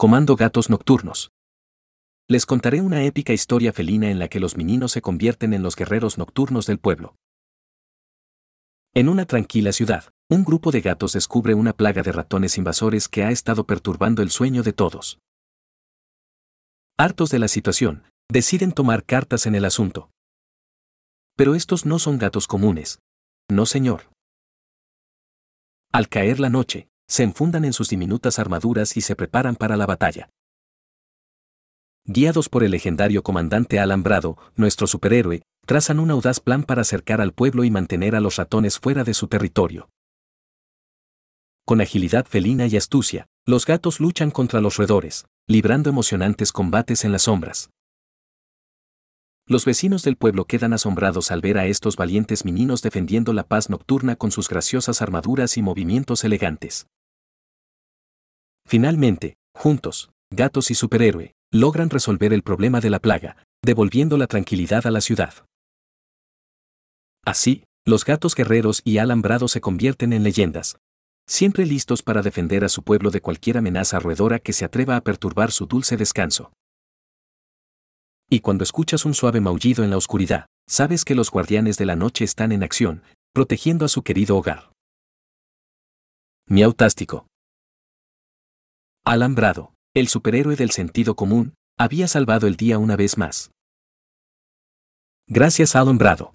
Comando Gatos Nocturnos. Les contaré una épica historia felina en la que los meninos se convierten en los guerreros nocturnos del pueblo. En una tranquila ciudad, un grupo de gatos descubre una plaga de ratones invasores que ha estado perturbando el sueño de todos. Hartos de la situación, deciden tomar cartas en el asunto. Pero estos no son gatos comunes. No, señor. Al caer la noche, se enfundan en sus diminutas armaduras y se preparan para la batalla. Guiados por el legendario comandante Alambrado, nuestro superhéroe, trazan un audaz plan para acercar al pueblo y mantener a los ratones fuera de su territorio. Con agilidad felina y astucia, los gatos luchan contra los roedores, librando emocionantes combates en las sombras. Los vecinos del pueblo quedan asombrados al ver a estos valientes meninos defendiendo la paz nocturna con sus graciosas armaduras y movimientos elegantes. Finalmente, juntos, gatos y superhéroe, logran resolver el problema de la plaga, devolviendo la tranquilidad a la ciudad. Así, los gatos guerreros y alambrados se convierten en leyendas, siempre listos para defender a su pueblo de cualquier amenaza roedora que se atreva a perturbar su dulce descanso. Y cuando escuchas un suave maullido en la oscuridad, sabes que los guardianes de la noche están en acción, protegiendo a su querido hogar. Miautástico. Alambrado, el superhéroe del sentido común, había salvado el día una vez más. Gracias a Alambrado.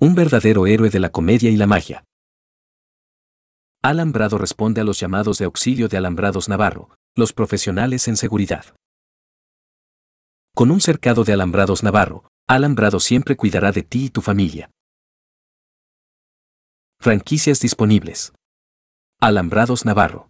Un verdadero héroe de la comedia y la magia. Alambrado responde a los llamados de auxilio de Alambrados Navarro, los profesionales en seguridad. Con un cercado de Alambrados Navarro, Alambrado siempre cuidará de ti y tu familia. Franquicias disponibles. Alambrados Navarro.